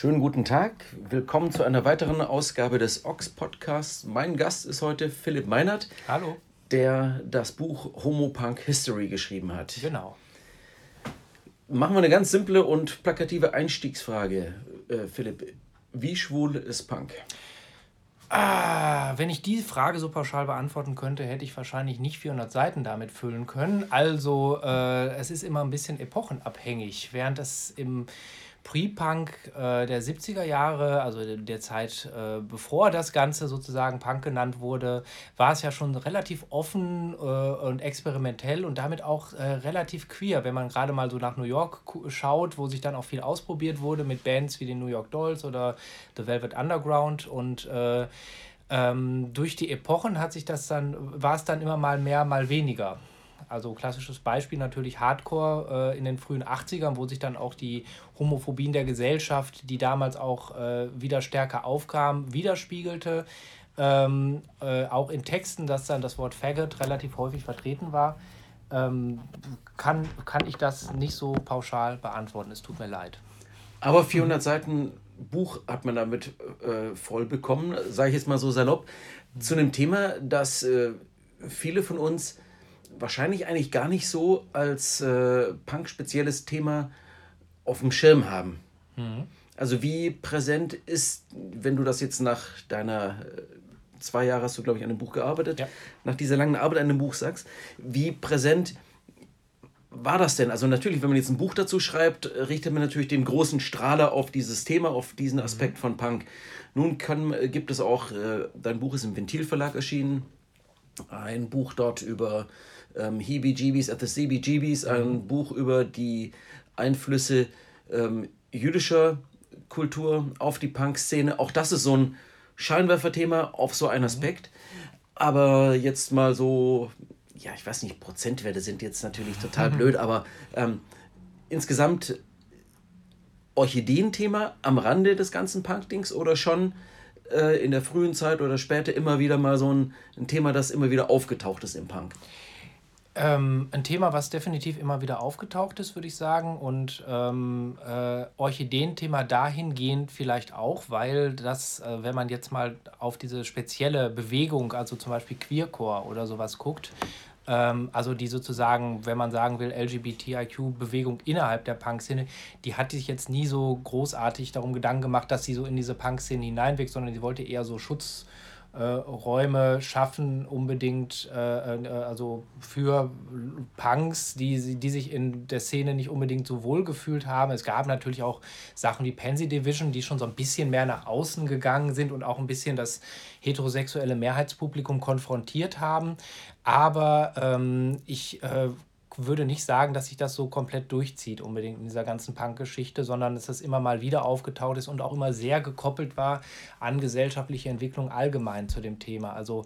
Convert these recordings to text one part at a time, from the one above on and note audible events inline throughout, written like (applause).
Schönen guten Tag, willkommen zu einer weiteren Ausgabe des Ox Podcasts. Mein Gast ist heute Philipp Meinert. Hallo. Der das Buch Homo Punk History geschrieben hat. Genau. Machen wir eine ganz simple und plakative Einstiegsfrage, äh, Philipp. Wie schwul ist Punk? Ah, wenn ich die Frage so pauschal beantworten könnte, hätte ich wahrscheinlich nicht 400 Seiten damit füllen können. Also, äh, es ist immer ein bisschen epochenabhängig. Während es im Pre-Punk äh, der 70er Jahre, also der Zeit äh, bevor das Ganze sozusagen Punk genannt wurde, war es ja schon relativ offen äh, und experimentell und damit auch äh, relativ queer, wenn man gerade mal so nach New York schaut, wo sich dann auch viel ausprobiert wurde mit Bands wie den New York Dolls oder The Velvet Underground und äh, ähm, durch die Epochen hat sich das dann, war es dann immer mal mehr, mal weniger. Also klassisches Beispiel natürlich Hardcore äh, in den frühen 80ern, wo sich dann auch die Homophobien der Gesellschaft, die damals auch äh, wieder stärker aufkamen, widerspiegelte. Ähm, äh, auch in Texten, dass dann das Wort Faggot relativ häufig vertreten war, ähm, kann, kann ich das nicht so pauschal beantworten. Es tut mir leid. Aber 400 Seiten Buch hat man damit äh, voll bekommen, sage ich jetzt mal so salopp, zu einem Thema, das äh, viele von uns wahrscheinlich eigentlich gar nicht so als äh, Punk-spezielles Thema auf dem Schirm haben. Mhm. Also wie präsent ist, wenn du das jetzt nach deiner äh, zwei Jahre hast du, glaube ich, an dem Buch gearbeitet, ja. nach dieser langen Arbeit an dem Buch sagst, wie präsent war das denn? Also natürlich, wenn man jetzt ein Buch dazu schreibt, richtet man natürlich den großen Strahler auf dieses Thema, auf diesen Aspekt mhm. von Punk. Nun kann, gibt es auch, äh, dein Buch ist im Ventilverlag erschienen, ein Buch dort über ähm, Heebie-Jeebies at the CBGBs, ein mhm. Buch über die Einflüsse ähm, jüdischer Kultur auf die Punk-Szene. Auch das ist so ein Scheinwerferthema auf so einen Aspekt. Aber jetzt mal so, ja, ich weiß nicht, Prozentwerte sind jetzt natürlich total (laughs) blöd, aber ähm, insgesamt Orchideen-Thema am Rande des ganzen Punk-Dings oder schon äh, in der frühen Zeit oder später immer wieder mal so ein, ein Thema, das immer wieder aufgetaucht ist im Punk? Ähm, ein Thema, was definitiv immer wieder aufgetaucht ist, würde ich sagen. Und ähm, äh, Orchideen-Thema dahingehend vielleicht auch, weil das, äh, wenn man jetzt mal auf diese spezielle Bewegung, also zum Beispiel Queercore oder sowas guckt, ähm, also die sozusagen, wenn man sagen will, LGBTIQ-Bewegung innerhalb der Punk-Szene, die hat sich jetzt nie so großartig darum Gedanken gemacht, dass sie so in diese Punk-Szene hineinwirkt, sondern sie wollte eher so Schutz äh, Räume schaffen, unbedingt, äh, äh, also für Punks, die, die sich in der Szene nicht unbedingt so wohl gefühlt haben. Es gab natürlich auch Sachen wie Pansy Division, die schon so ein bisschen mehr nach außen gegangen sind und auch ein bisschen das heterosexuelle Mehrheitspublikum konfrontiert haben. Aber ähm, ich äh, würde nicht sagen, dass sich das so komplett durchzieht, unbedingt in dieser ganzen Punk-Geschichte, sondern dass das immer mal wieder aufgetaucht ist und auch immer sehr gekoppelt war an gesellschaftliche Entwicklung allgemein zu dem Thema. Also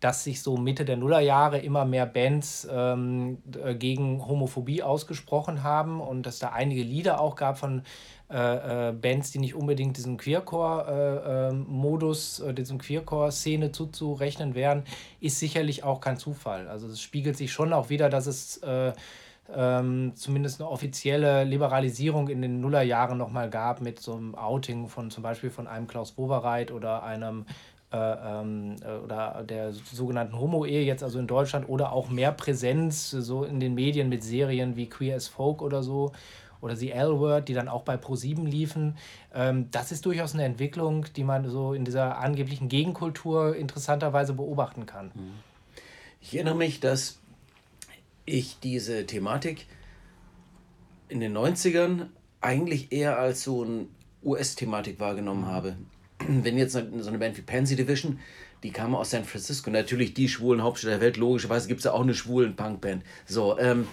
dass sich so Mitte der Nullerjahre immer mehr Bands ähm, äh, gegen Homophobie ausgesprochen haben und dass da einige Lieder auch gab von äh, äh, Bands, die nicht unbedingt diesem Queercore-Modus, äh, äh, diesem Queercore-Szene zuzurechnen wären, ist sicherlich auch kein Zufall. Also es spiegelt sich schon auch wieder, dass es äh, ähm, zumindest eine offizielle Liberalisierung in den Nullerjahren nochmal gab mit so einem Outing von zum Beispiel von einem Klaus Wowereit oder einem ähm, oder der sogenannten Homo-Ehe jetzt also in Deutschland oder auch mehr Präsenz so in den Medien mit Serien wie Queer as Folk oder so oder The L-Word, die dann auch bei Pro7 liefen. Ähm, das ist durchaus eine Entwicklung, die man so in dieser angeblichen Gegenkultur interessanterweise beobachten kann. Mhm. Ich erinnere mich, dass ich diese Thematik in den 90ern eigentlich eher als so eine US-Thematik wahrgenommen mhm. habe. Wenn jetzt so eine Band wie Pansy Division, die kam aus San Francisco, natürlich die schwulen Hauptstadt der Welt, logischerweise gibt es ja auch eine schwulen Punkband. So, ähm,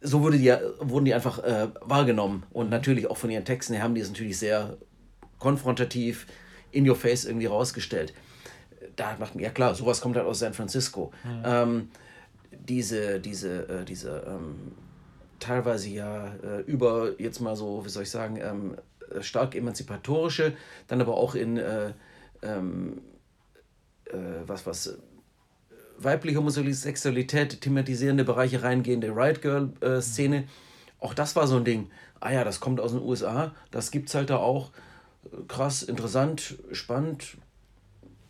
so wurde die, wurden die einfach äh, wahrgenommen. Und natürlich auch von ihren Texten her haben die es natürlich sehr konfrontativ, in your face irgendwie rausgestellt. Da dachten ja klar, sowas kommt halt aus San Francisco. Mhm. Ähm, diese, diese, äh, diese ähm, teilweise ja äh, über, jetzt mal so, wie soll ich sagen, ähm, stark emanzipatorische, dann aber auch in äh, ähm, äh, was, was weibliche Homosexualität thematisierende Bereiche reingehende Riot Girl-Szene. Äh, auch das war so ein Ding. Ah ja, das kommt aus den USA, das gibt es halt da auch. Krass, interessant, spannend.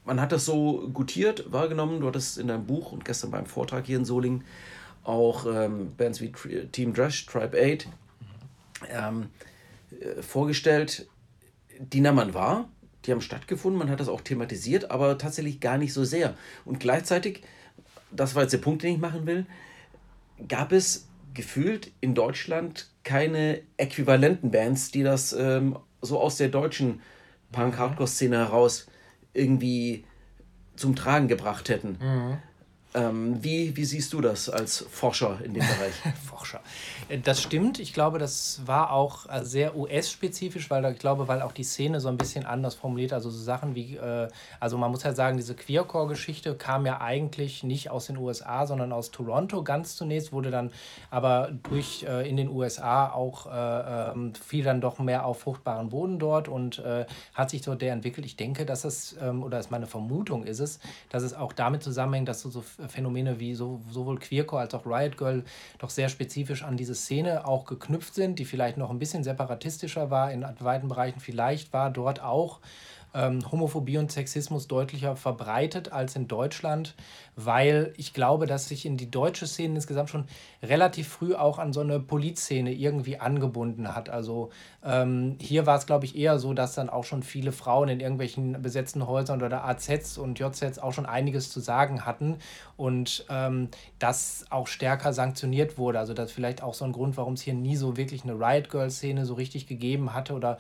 Man hat das so gutiert wahrgenommen. Du hattest in deinem Buch und gestern beim Vortrag hier in Solingen auch ähm, Bands wie Team Drush, Tribe 8 ähm, äh, vorgestellt, die nahm man wahr, die haben stattgefunden, man hat das auch thematisiert, aber tatsächlich gar nicht so sehr. Und gleichzeitig, das war jetzt der Punkt, den ich machen will, gab es gefühlt in Deutschland keine äquivalenten Bands, die das ähm, so aus der deutschen Punk-Hardcore-Szene heraus irgendwie zum Tragen gebracht hätten. Mhm. Ähm, wie, wie siehst du das als Forscher in dem Bereich? (laughs) Forscher. Äh, das stimmt. Ich glaube, das war auch äh, sehr US-spezifisch, weil ich glaube, weil auch die Szene so ein bisschen anders formuliert. Also so Sachen wie, äh, also man muss ja sagen, diese Queercore-Geschichte kam ja eigentlich nicht aus den USA, sondern aus Toronto ganz zunächst, wurde dann aber durch äh, in den USA auch äh, ähm, fiel dann doch mehr auf fruchtbaren Boden dort und äh, hat sich dort der entwickelt. Ich denke, dass es, ähm, oder ist meine Vermutung ist es, dass es auch damit zusammenhängt, dass du so Phänomene wie so, sowohl Queercore als auch Riot Girl doch sehr spezifisch an diese Szene auch geknüpft sind, die vielleicht noch ein bisschen separatistischer war in weiten Bereichen. Vielleicht war dort auch ähm, Homophobie und Sexismus deutlicher verbreitet als in Deutschland, weil ich glaube, dass sich in die deutsche Szene insgesamt schon relativ früh auch an so eine Polizszene irgendwie angebunden hat. Also ähm, hier war es, glaube ich, eher so, dass dann auch schon viele Frauen in irgendwelchen besetzten Häusern oder AZs und JZs auch schon einiges zu sagen hatten und ähm, das auch stärker sanktioniert wurde. Also das ist vielleicht auch so ein Grund, warum es hier nie so wirklich eine Riot Girl-Szene so richtig gegeben hatte oder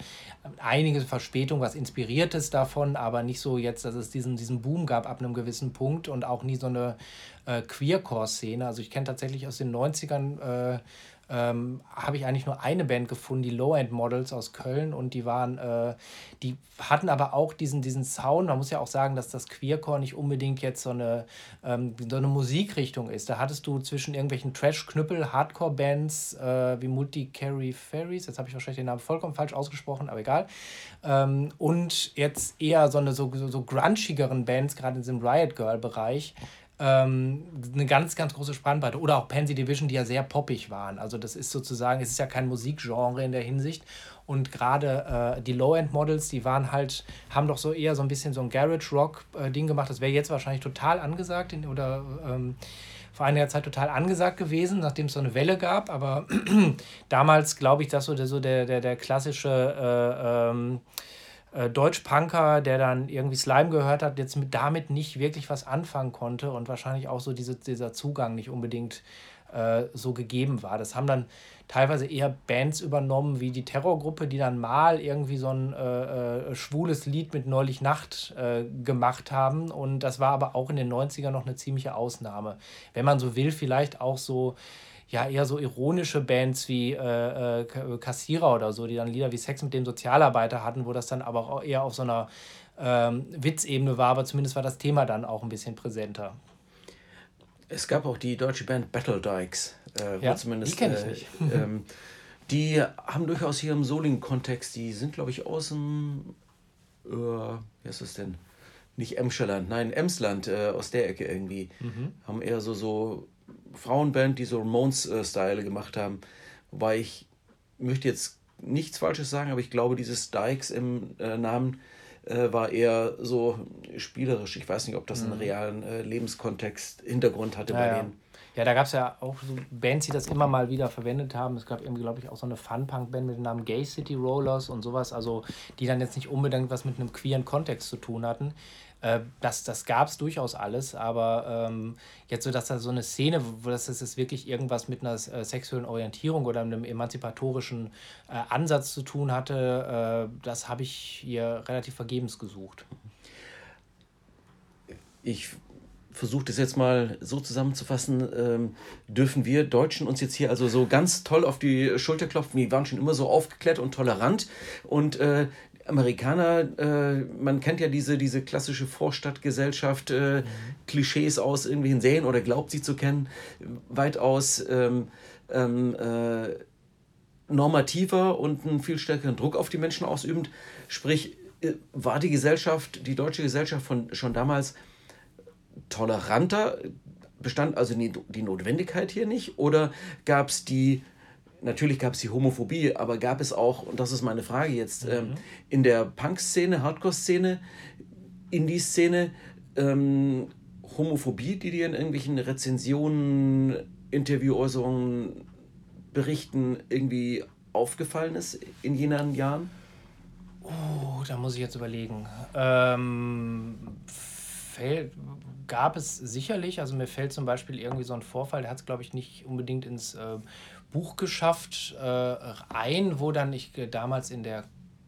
einige Verspätung, was Inspiriertes davon, aber nicht so jetzt, dass es diesen, diesen Boom gab ab einem gewissen Punkt und auch nie so eine äh, Queercore-Szene. Also ich kenne tatsächlich aus den 90ern, äh, ähm, habe ich eigentlich nur eine Band gefunden, die Low-End Models aus Köln und die waren, äh, die hatten aber auch diesen, diesen Sound. Man muss ja auch sagen, dass das Queercore nicht unbedingt jetzt so eine, ähm, so eine Musikrichtung ist. Da hattest du zwischen irgendwelchen Trash-Knüppel, Hardcore-Bands äh, wie Multi-Carry Fairies, jetzt habe ich wahrscheinlich den Namen vollkommen falsch ausgesprochen, aber egal. Ähm, und jetzt eher so eine so, so, so grunchigeren Bands, gerade in diesem Riot Girl-Bereich ähm, eine ganz, ganz große Spannbreite. Oder auch Pansy Division, die ja sehr poppig waren. Also das ist sozusagen, es ist ja kein Musikgenre in der Hinsicht. Und gerade äh, die Low-End-Models, die waren halt, haben doch so eher so ein bisschen so ein Garage-Rock-Ding gemacht. Das wäre jetzt wahrscheinlich total angesagt in, oder ähm, vor einiger Zeit total angesagt gewesen, nachdem es so eine Welle gab. Aber (clears throat) damals glaube ich, dass so der, so der, der, der klassische äh, ähm, äh, Deutsch-Punker, der dann irgendwie Slime gehört hat, jetzt mit, damit nicht wirklich was anfangen konnte und wahrscheinlich auch so diese, dieser Zugang nicht unbedingt äh, so gegeben war. Das haben dann teilweise eher Bands übernommen, wie die Terrorgruppe, die dann mal irgendwie so ein äh, äh schwules Lied mit Neulich Nacht äh, gemacht haben. Und das war aber auch in den 90ern noch eine ziemliche Ausnahme. Wenn man so will, vielleicht auch so ja eher so ironische Bands wie äh, äh, Kassierer oder so, die dann Lieder wie Sex mit dem Sozialarbeiter hatten, wo das dann aber auch eher auf so einer ähm, Witzebene war, aber zumindest war das Thema dann auch ein bisschen präsenter. Es gab auch die deutsche Band Battle Dykes, äh, ja, zumindest. Die kenne ich äh, nicht. (laughs) ähm, die haben durchaus hier im Soling-Kontext, die sind, glaube ich, aus dem, äh, wie heißt das denn? Nicht Emscherland, nein, Emsland, äh, aus der Ecke irgendwie. Mhm. Haben eher so, so Frauenband, die so Ramones-Style gemacht haben. Wobei ich möchte jetzt nichts Falsches sagen, aber ich glaube, dieses Dykes im äh, Namen äh, war eher so spielerisch. Ich weiß nicht, ob das einen mhm. realen äh, Lebenskontext, Hintergrund hatte ja, bei denen. Ja, da gab es ja auch so Bands, die das immer mal wieder verwendet haben. Es gab irgendwie, glaube ich, auch so eine Fun-Punk-Band mit dem Namen Gay City Rollers und sowas, also die dann jetzt nicht unbedingt was mit einem queeren Kontext zu tun hatten. Äh, das das gab es durchaus alles, aber ähm, jetzt so, dass da so eine Szene, wo das ist wirklich irgendwas mit einer äh, sexuellen Orientierung oder einem emanzipatorischen äh, Ansatz zu tun hatte, äh, das habe ich hier relativ vergebens gesucht. Ich versuche das jetzt mal so zusammenzufassen, ähm, dürfen wir Deutschen uns jetzt hier also so ganz toll auf die Schulter klopfen. Wir waren schon immer so aufgeklärt und tolerant und äh, Amerikaner, äh, man kennt ja diese, diese klassische Vorstadtgesellschaft, äh, mhm. Klischees aus irgendwelchen Serien oder glaubt sie zu kennen, weitaus ähm, ähm, äh, normativer und einen viel stärkeren Druck auf die Menschen ausübend. Sprich, äh, war die Gesellschaft, die deutsche Gesellschaft von schon damals toleranter? Bestand also die, die Notwendigkeit hier nicht? Oder gab es die natürlich gab es die Homophobie, aber gab es auch, und das ist meine Frage jetzt, ähm, mhm. ähm, in der Punk-Szene, Hardcore-Szene, Indie-Szene, ähm, Homophobie, die dir in irgendwelchen Rezensionen, Interviewäußerungen, Berichten irgendwie aufgefallen ist in jenen Jahren? Oh, da muss ich jetzt überlegen. Ähm, gab es sicherlich, also mir fällt zum Beispiel irgendwie so ein Vorfall, der hat es, glaube ich, nicht unbedingt ins äh, Buch geschafft, äh, ein, wo dann ich äh, damals in der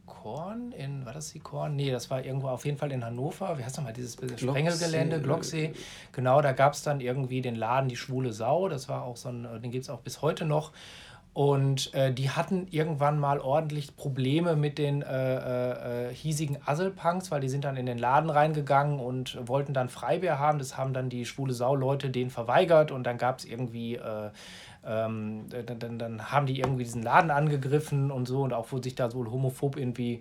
Korn, in, war das die Korn? Nee, das war irgendwo auf jeden Fall in Hannover. Wie heißt nochmal dieses Sprengelgelände, Glocksee. Genau, da gab es dann irgendwie den Laden Die Schwule Sau. Das war auch so ein, den gibt es auch bis heute noch. Und äh, die hatten irgendwann mal ordentlich Probleme mit den äh, äh, äh hiesigen Asselpunks, weil die sind dann in den Laden reingegangen und wollten dann Freibier haben. Das haben dann die schwule Sau-Leute denen verweigert und dann gab es irgendwie äh, ähm, dann, dann, dann, haben die irgendwie diesen Laden angegriffen und so und auch wo sich da so homophob irgendwie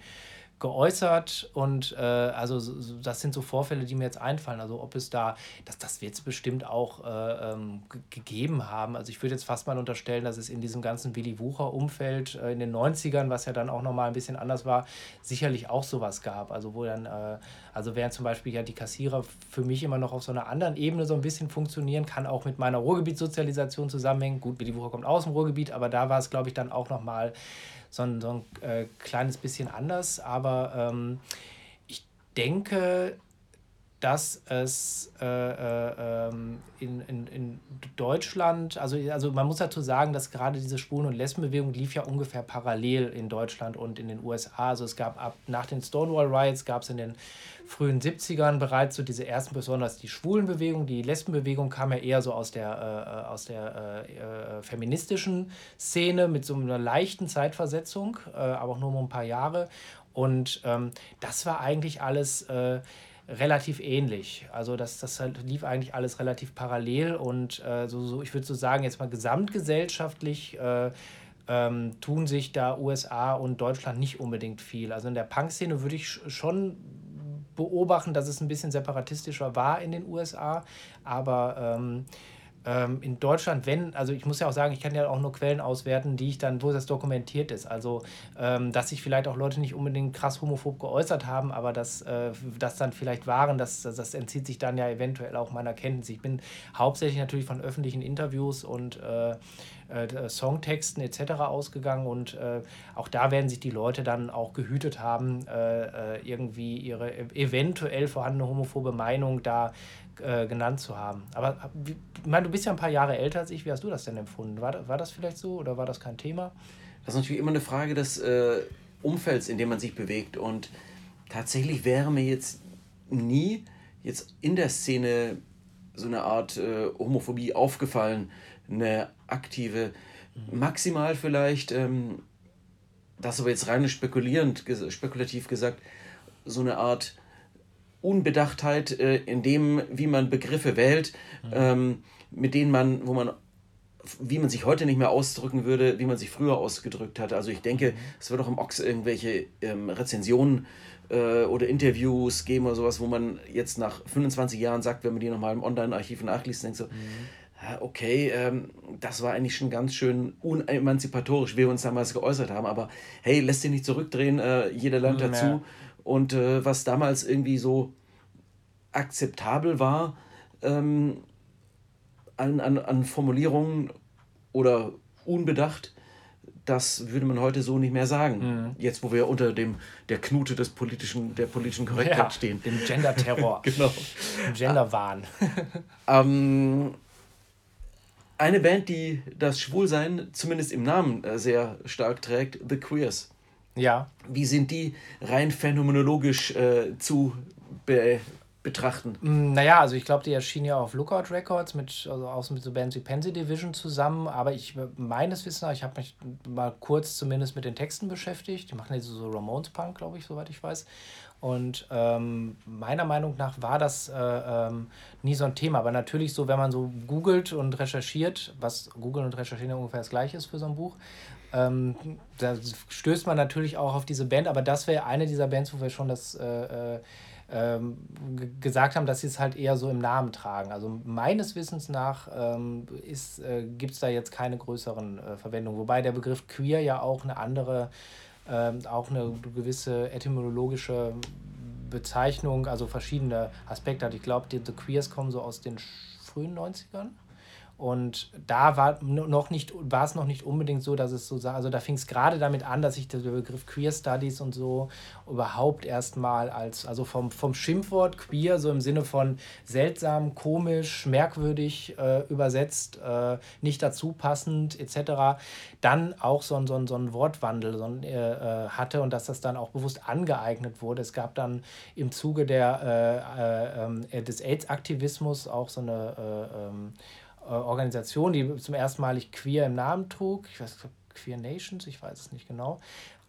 geäußert und äh, also das sind so Vorfälle, die mir jetzt einfallen. Also ob es da, das, das wird es bestimmt auch äh, ähm, gegeben haben. Also ich würde jetzt fast mal unterstellen, dass es in diesem ganzen Willy Wucher-Umfeld äh, in den 90ern, was ja dann auch nochmal ein bisschen anders war, sicherlich auch sowas gab. Also wo dann, äh, also während zum Beispiel ja die Kassierer für mich immer noch auf so einer anderen Ebene so ein bisschen funktionieren, kann auch mit meiner Ruhrgebietssozialisation zusammenhängen. Gut, Willy Wucher kommt aus dem Ruhrgebiet, aber da war es, glaube ich, dann auch nochmal so ein, so ein äh, kleines bisschen anders. Aber ähm, ich denke, dass es äh, äh, ähm, in, in, in Deutschland, also, also man muss dazu sagen, dass gerade diese Schwulen- und Lesbenbewegung lief ja ungefähr parallel in Deutschland und in den USA. Also es gab ab nach den Stonewall Riots gab es in den frühen 70ern bereits so diese ersten, besonders die Schwulenbewegung, die Lesbenbewegung kam ja eher so aus der, äh, äh aus der äh, äh, feministischen Szene mit so einer leichten Zeitversetzung, äh, aber auch nur um ein paar Jahre. Und ähm, das war eigentlich alles relativ ähnlich. Also das, das halt lief eigentlich alles relativ parallel und äh, so, so, ich würde so sagen, jetzt mal gesamtgesellschaftlich äh, ähm, tun sich da USA und Deutschland nicht unbedingt viel. Also in der Punk-Szene würde ich schon beobachten, dass es ein bisschen separatistischer war in den USA, aber ähm, ähm, in Deutschland, wenn, also ich muss ja auch sagen, ich kann ja auch nur Quellen auswerten, die ich dann, wo das dokumentiert ist. Also, ähm, dass sich vielleicht auch Leute nicht unbedingt krass homophob geäußert haben, aber dass äh, das dann vielleicht waren, das, das entzieht sich dann ja eventuell auch meiner Kenntnis. Ich bin hauptsächlich natürlich von öffentlichen Interviews und äh, äh, Songtexten etc. ausgegangen und äh, auch da werden sich die Leute dann auch gehütet haben, äh, äh irgendwie ihre eventuell vorhandene homophobe Meinung da äh, genannt zu haben. Aber ich meine, du bist ja ein paar Jahre älter als ich. Wie hast du das denn empfunden? War, war das vielleicht so oder war das kein Thema? Das ist natürlich immer eine Frage des äh, Umfelds, in dem man sich bewegt. Und tatsächlich wäre mir jetzt nie jetzt in der Szene so eine Art äh, Homophobie aufgefallen, eine aktive, mhm. maximal vielleicht, ähm, das aber jetzt rein spekulierend, spekulativ gesagt, so eine Art Unbedachtheit äh, in dem, wie man Begriffe wählt, mhm. ähm, mit denen man, wo man, wie man sich heute nicht mehr ausdrücken würde, wie man sich früher ausgedrückt hat. Also ich denke, mhm. es wird auch im Ox irgendwelche ähm, Rezensionen äh, oder Interviews geben oder sowas, wo man jetzt nach 25 Jahren sagt, wenn man die nochmal im Online-Archiv nachliest, denkt so, mhm. okay, ähm, das war eigentlich schon ganz schön unemanzipatorisch, wie wir uns damals geäußert haben, aber hey, lässt dich nicht zurückdrehen, äh, jeder lernt mhm, dazu. Ja. Und äh, was damals irgendwie so akzeptabel war ähm, an, an, an Formulierungen oder unbedacht, das würde man heute so nicht mehr sagen. Mhm. Jetzt, wo wir unter dem, der Knute des politischen, der politischen Korrektheit ja, stehen. Dem Gender-Terror. (laughs) genau. Dem Gender-Wahn. (laughs) ähm, eine Band, die das Schwulsein zumindest im Namen äh, sehr stark trägt, The Queers. Ja. Wie sind die rein phänomenologisch äh, zu be betrachten? Mm, naja, also ich glaube, die erschien ja auf Lookout Records mit, also auch mit so Bands wie Pansy Division zusammen, aber ich meines Wissens nach, ich habe mich mal kurz zumindest mit den Texten beschäftigt. Die machen jetzt so Ramones Punk, glaube ich, soweit ich weiß. Und ähm, meiner Meinung nach war das äh, ähm, nie so ein Thema. Aber natürlich so, wenn man so googelt und recherchiert, was googeln und recherchieren ungefähr das gleiche ist für so ein Buch, ähm, da stößt man natürlich auch auf diese Band. Aber das wäre eine dieser Bands, wo wir schon das äh, äh, ähm, gesagt haben, dass sie es halt eher so im Namen tragen. Also meines Wissens nach ähm, äh, gibt es da jetzt keine größeren äh, Verwendungen. Wobei der Begriff queer ja auch eine andere ähm, auch eine gewisse etymologische Bezeichnung, also verschiedene Aspekte hat. Ich glaube, die The Queers kommen so aus den frühen 90ern. Und da war noch nicht, war es noch nicht unbedingt so, dass es so, also da fing es gerade damit an, dass sich der Begriff Queer Studies und so überhaupt erstmal als, also vom, vom Schimpfwort queer, so im Sinne von seltsam, komisch, merkwürdig äh, übersetzt, äh, nicht dazu passend, etc., dann auch so so so ein Wortwandel so ein, äh, äh hatte und dass das dann auch bewusst angeeignet wurde. Es gab dann im Zuge der, äh, äh, ähm, des AIDS-Aktivismus auch so eine ähm, äh, Organisation, die zum ersten Mal queer im Namen trug. Ich weiß, Queer Nations, ich weiß es nicht genau.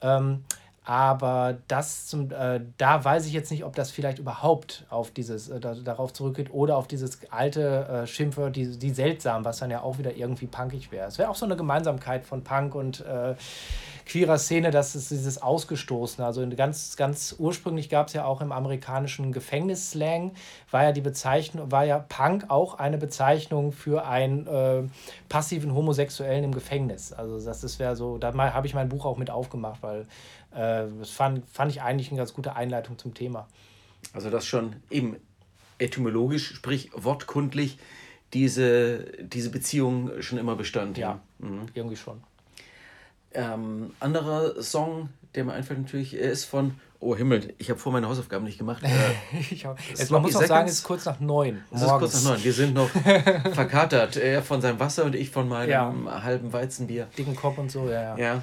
Ähm, aber das zum, äh, da weiß ich jetzt nicht, ob das vielleicht überhaupt auf dieses, äh, darauf zurückgeht oder auf dieses alte äh, Schimpfwort, die, die seltsam, was dann ja auch wieder irgendwie punkig wäre. Es wäre auch so eine Gemeinsamkeit von Punk und äh, queerer Szene, dass es dieses Ausgestoßene, also ganz, ganz ursprünglich gab es ja auch im amerikanischen Gefängnisslang, war ja die Bezeichnung, war ja Punk auch eine Bezeichnung für einen äh, passiven Homosexuellen im Gefängnis. Also das, das wäre so, da habe ich mein Buch auch mit aufgemacht, weil äh, das fand, fand ich eigentlich eine ganz gute Einleitung zum Thema. Also das schon eben etymologisch, sprich wortkundlich, diese, diese Beziehung schon immer bestand. Ja, mhm. irgendwie schon. Ähm, anderer Song, der mir einfällt natürlich, ist von Oh Himmel, ich habe vor meine Hausaufgaben nicht gemacht. Äh, (laughs) ich auch. Jetzt, man muss auch sagen, es ist kurz nach neun. Es ist kurz nach neun. Wir sind noch (laughs) verkatert. Er von seinem Wasser und ich von meinem ja. halben Weizenbier. Dicken Kopf und so, ja, ja. ja.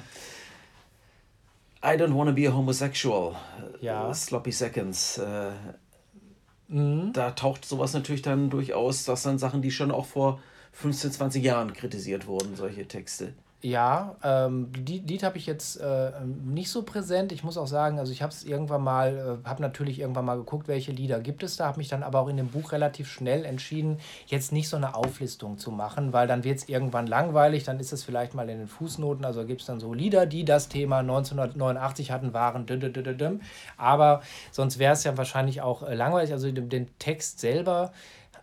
I don't want to be a homosexual. Ja. Sloppy Seconds. Äh, mhm. Da taucht sowas natürlich dann durchaus. Das sind Sachen, die schon auch vor 15, 20 Jahren kritisiert wurden, solche Texte. Ja, ähm, die Lied habe ich jetzt äh, nicht so präsent. Ich muss auch sagen, also ich habe es irgendwann mal, äh, habe natürlich irgendwann mal geguckt, welche Lieder gibt es da, habe mich dann aber auch in dem Buch relativ schnell entschieden, jetzt nicht so eine Auflistung zu machen, weil dann wird es irgendwann langweilig, dann ist es vielleicht mal in den Fußnoten, also gibt es dann so Lieder, die das Thema 1989 hatten, waren aber sonst wäre es ja wahrscheinlich auch äh, langweilig, also den Text selber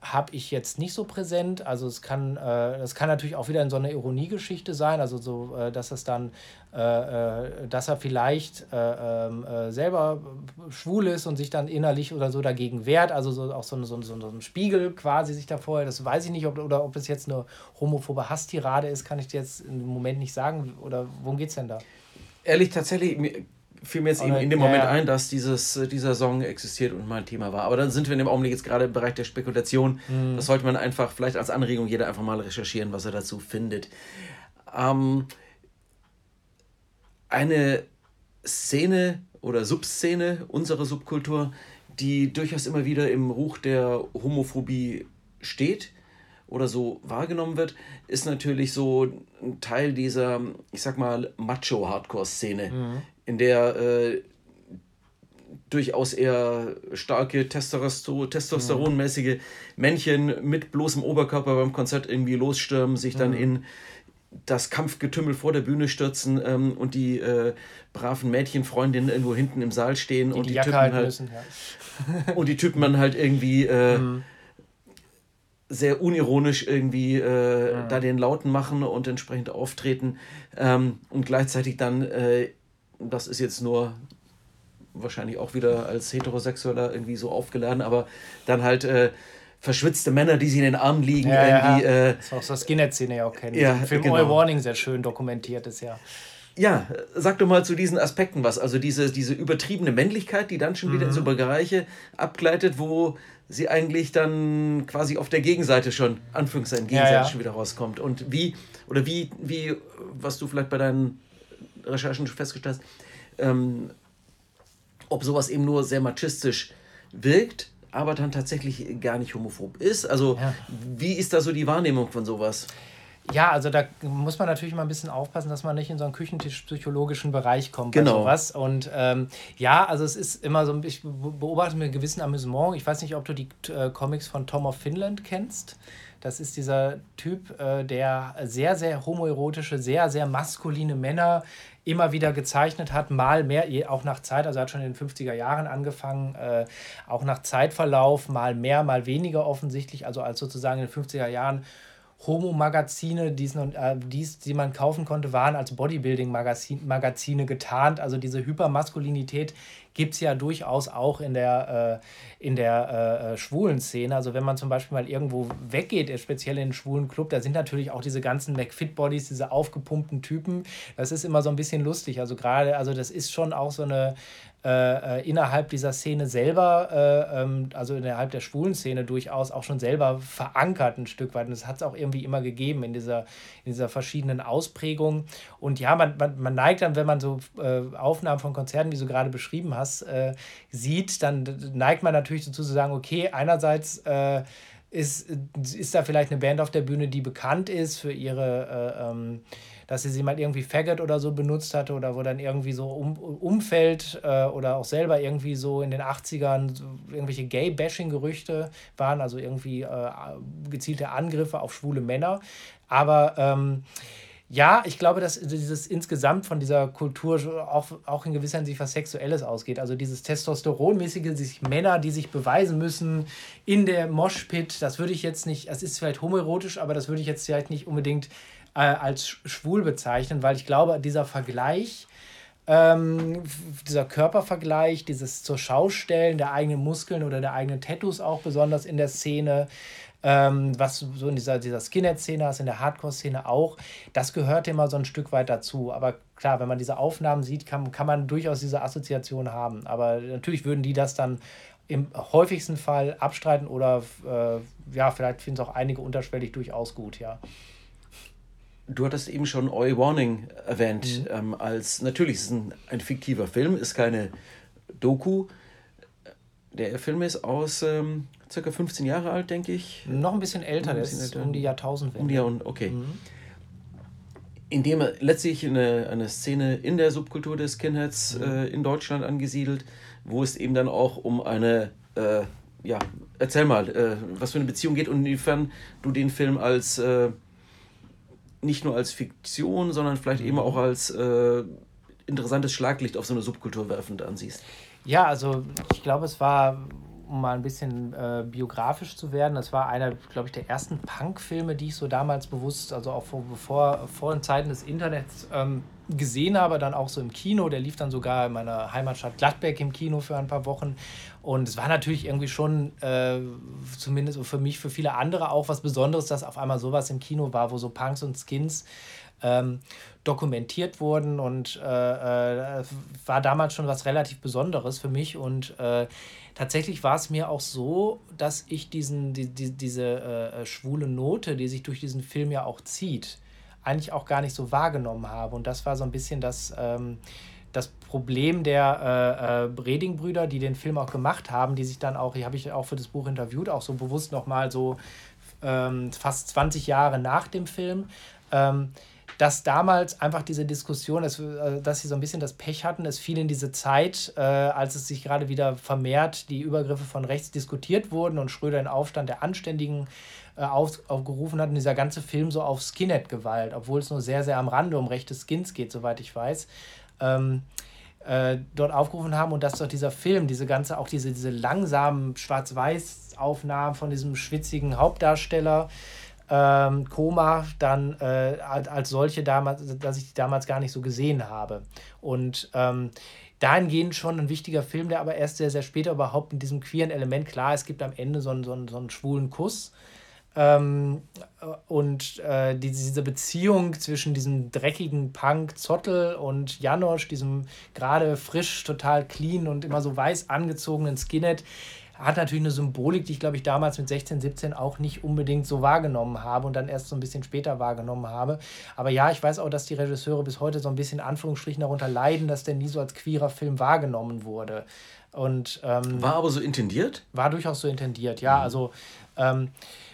habe ich jetzt nicht so präsent. Also es kann, äh, das kann natürlich auch wieder in so einer Ironiegeschichte sein, also so, äh, dass es dann, äh, äh dass er vielleicht äh, ähm, äh, selber schwul ist und sich dann innerlich oder so dagegen wehrt, also so auch so, so, so, so ein Spiegel quasi sich da vorher, das weiß ich nicht, ob, oder ob es jetzt eine homophobe Hasstirade ist, kann ich dir jetzt im Moment nicht sagen. Oder worum geht es denn da? Ehrlich, tatsächlich, fiel mir jetzt eben in dem Moment ein, dass dieses, äh, dieser Song existiert und mal ein Thema war. Aber dann sind wir in dem Augenblick jetzt gerade im Bereich der Spekulation. Mhm. Das sollte man einfach vielleicht als Anregung jeder einfach mal recherchieren, was er dazu findet. Ähm, eine Szene oder Subszene unserer Subkultur, die durchaus immer wieder im Ruch der Homophobie steht oder so wahrgenommen wird, ist natürlich so ein Teil dieser, ich sag mal, Macho-Hardcore-Szene, mhm in der äh, durchaus eher starke Testosteronmäßige Männchen mit bloßem Oberkörper beim Konzert irgendwie losstürmen, sich dann mhm. in das Kampfgetümmel vor der Bühne stürzen ähm, und die äh, braven Mädchenfreundinnen irgendwo hinten im Saal stehen die und die, die Typen halt müssen, ja. (laughs) und die Typen dann halt irgendwie äh, mhm. sehr unironisch irgendwie äh, mhm. da den Lauten machen und entsprechend auftreten ähm, und gleichzeitig dann äh, das ist jetzt nur wahrscheinlich auch wieder als Heterosexueller irgendwie so aufgeladen, aber dann halt äh, verschwitzte Männer, die sie in den Armen liegen. Ja, irgendwie, ja. Äh, das ist auch so Skinhead-Szene ja auch kennen. Ja, Im Film genau. All Warning sehr schön dokumentiert ist, ja. Ja, sag doch mal zu diesen Aspekten was. Also diese, diese übertriebene Männlichkeit, die dann schon mhm. wieder in so Bereiche abgleitet, wo sie eigentlich dann quasi auf der Gegenseite schon, Anführungszeichen, Gegenseite ja. schon wieder rauskommt. Und wie, oder wie, wie, was du vielleicht bei deinen Recherchen festgestellt hast, ähm, ob sowas eben nur sehr machistisch wirkt aber dann tatsächlich gar nicht homophob ist. Also ja. wie ist da so die Wahrnehmung von sowas? Ja, also da muss man natürlich mal ein bisschen aufpassen, dass man nicht in so einen küchentischpsychologischen Bereich kommt genau. bei sowas. Und ähm, ja, also es ist immer so, ich beobachte mit einem gewissen Amüsement. Ich weiß nicht, ob du die äh, Comics von Tom of Finland kennst. Das ist dieser Typ, äh, der sehr, sehr homoerotische, sehr, sehr maskuline Männer immer wieder gezeichnet hat, mal mehr, auch nach Zeit, also er hat schon in den 50er Jahren angefangen, äh, auch nach Zeitverlauf, mal mehr, mal weniger offensichtlich, also als sozusagen in den 50er Jahren Homo-Magazine, äh, die man kaufen konnte, waren als Bodybuilding-Magazine getarnt. Also diese Hypermaskulinität gibt es ja durchaus auch in der, äh, in der äh, äh, schwulen Szene. Also wenn man zum Beispiel mal irgendwo weggeht, speziell in einen schwulen Club, da sind natürlich auch diese ganzen McFit-Bodies, diese aufgepumpten Typen. Das ist immer so ein bisschen lustig. Also gerade, also das ist schon auch so eine, äh, äh, innerhalb dieser Szene selber, äh, ähm, also innerhalb der schwulen Szene durchaus auch schon selber verankert ein Stück weit. Und das hat es auch irgendwie immer gegeben in dieser, in dieser verschiedenen Ausprägung. Und ja, man, man, man neigt dann, wenn man so äh, Aufnahmen von Konzerten, wie du gerade beschrieben hast, äh, sieht, dann neigt man natürlich dazu zu sagen, okay, einerseits äh, ist, ist da vielleicht eine Band auf der Bühne, die bekannt ist für ihre ähm, dass sie sie mal irgendwie Faggot oder so benutzt hatte oder wo dann irgendwie so um, Umfeld äh, oder auch selber irgendwie so in den 80ern so irgendwelche Gay-Bashing-Gerüchte waren, also irgendwie äh, gezielte Angriffe auf schwule Männer. Aber ähm, ja, ich glaube, dass dieses insgesamt von dieser Kultur auch, auch in gewisser Hinsicht was Sexuelles ausgeht. Also dieses Testosteronmäßige, sich Männer, die sich beweisen müssen in der Moshpit, das würde ich jetzt nicht, das ist vielleicht homoerotisch, aber das würde ich jetzt vielleicht nicht unbedingt äh, als schwul bezeichnen, weil ich glaube, dieser Vergleich, ähm, dieser Körpervergleich, dieses zur Schaustellen der eigenen Muskeln oder der eigenen Tattoos auch besonders in der Szene, ähm, was so in dieser, dieser Skinhead-Szene ist, in der Hardcore-Szene auch, das gehört immer so ein Stück weit dazu. Aber klar, wenn man diese Aufnahmen sieht, kann, kann man durchaus diese Assoziation haben. Aber natürlich würden die das dann im häufigsten Fall abstreiten oder äh, ja, vielleicht finden es auch einige unterschwellig durchaus gut, ja. Du hattest eben schon Oi Warning erwähnt, mhm. ähm, als natürlich ist es ein, ein fiktiver Film, ist keine Doku. Der Film ist aus ähm, circa 15 Jahre alt, denke ich. Noch ein bisschen älter, der ist um die Jahrtausendwende. Um die Jahrhundert, okay. Mhm. In dem er letztlich eine, eine Szene in der Subkultur des Skinheads mhm. äh, in Deutschland angesiedelt, wo es eben dann auch um eine, äh, ja, erzähl mal, äh, was für eine Beziehung geht und inwiefern du den Film als äh, nicht nur als Fiktion, sondern vielleicht eben auch als äh, interessantes Schlaglicht auf so eine Subkultur werfend ansiehst. Ja, also ich glaube, es war, um mal ein bisschen äh, biografisch zu werden, das war einer, glaube ich, der ersten Punk-Filme, die ich so damals bewusst, also auch vor, bevor, vor den Zeiten des Internets ähm, gesehen habe, dann auch so im Kino. Der lief dann sogar in meiner Heimatstadt Gladbeck im Kino für ein paar Wochen. Und es war natürlich irgendwie schon, äh, zumindest für mich, für viele andere auch was Besonderes, dass auf einmal sowas im Kino war, wo so Punks und Skins ähm, dokumentiert wurden. Und äh, äh, war damals schon was relativ Besonderes für mich. Und äh, tatsächlich war es mir auch so, dass ich diesen, die, die, diese äh, schwule Note, die sich durch diesen Film ja auch zieht, eigentlich auch gar nicht so wahrgenommen habe. Und das war so ein bisschen das. Ähm, das Problem der äh, äh, Reding-Brüder, die den Film auch gemacht haben, die sich dann auch, die habe ich auch für das Buch interviewt, auch so bewusst nochmal so ähm, fast 20 Jahre nach dem Film, ähm, dass damals einfach diese Diskussion, dass, äh, dass sie so ein bisschen das Pech hatten, es fiel in diese Zeit, äh, als es sich gerade wieder vermehrt die Übergriffe von rechts diskutiert wurden und Schröder den Aufstand der Anständigen äh, auf, aufgerufen hat und dieser ganze Film so auf Skinhead-Gewalt, obwohl es nur sehr, sehr am Rande um rechte Skins geht, soweit ich weiß ähm, äh, dort aufgerufen haben und dass doch dieser Film, diese ganze, auch diese, diese langsamen Schwarz-Weiß-Aufnahmen von diesem schwitzigen Hauptdarsteller, ähm, Koma dann äh, als solche damals, dass ich die damals gar nicht so gesehen habe. Und ähm, dahingehend schon ein wichtiger Film, der aber erst sehr, sehr später überhaupt in diesem queeren Element, klar, es gibt am Ende so einen, so einen, so einen schwulen Kuss, ähm, und äh, diese Beziehung zwischen diesem dreckigen Punk Zottel und Janosch, diesem gerade frisch, total clean und immer so weiß angezogenen Skinhead, hat natürlich eine Symbolik, die ich, glaube ich, damals mit 16, 17 auch nicht unbedingt so wahrgenommen habe und dann erst so ein bisschen später wahrgenommen habe. Aber ja, ich weiß auch, dass die Regisseure bis heute so ein bisschen Anführungsstrichen darunter leiden, dass der nie so als queerer Film wahrgenommen wurde. Und, ähm, war aber so intendiert? War durchaus so intendiert, ja. Mhm. Also ähm,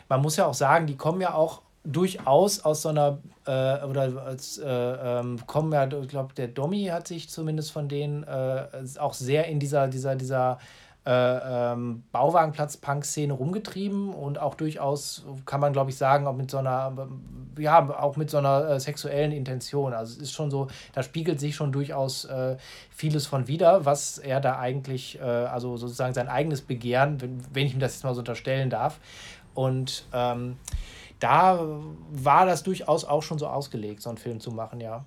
man muss ja auch sagen, die kommen ja auch durchaus aus so einer, äh, oder als, äh, ähm, kommen ja, ich glaube, der Domi hat sich zumindest von denen äh, auch sehr in dieser, dieser, dieser äh, ähm, Bauwagenplatz-Punk-Szene rumgetrieben und auch durchaus, kann man glaube ich sagen, auch mit so einer, ja, auch mit so einer äh, sexuellen Intention. Also es ist schon so, da spiegelt sich schon durchaus äh, vieles von wieder, was er da eigentlich, äh, also sozusagen sein eigenes Begehren, wenn, wenn ich ihm das jetzt mal so unterstellen darf. Und ähm, da war das durchaus auch schon so ausgelegt, so einen Film zu machen, ja.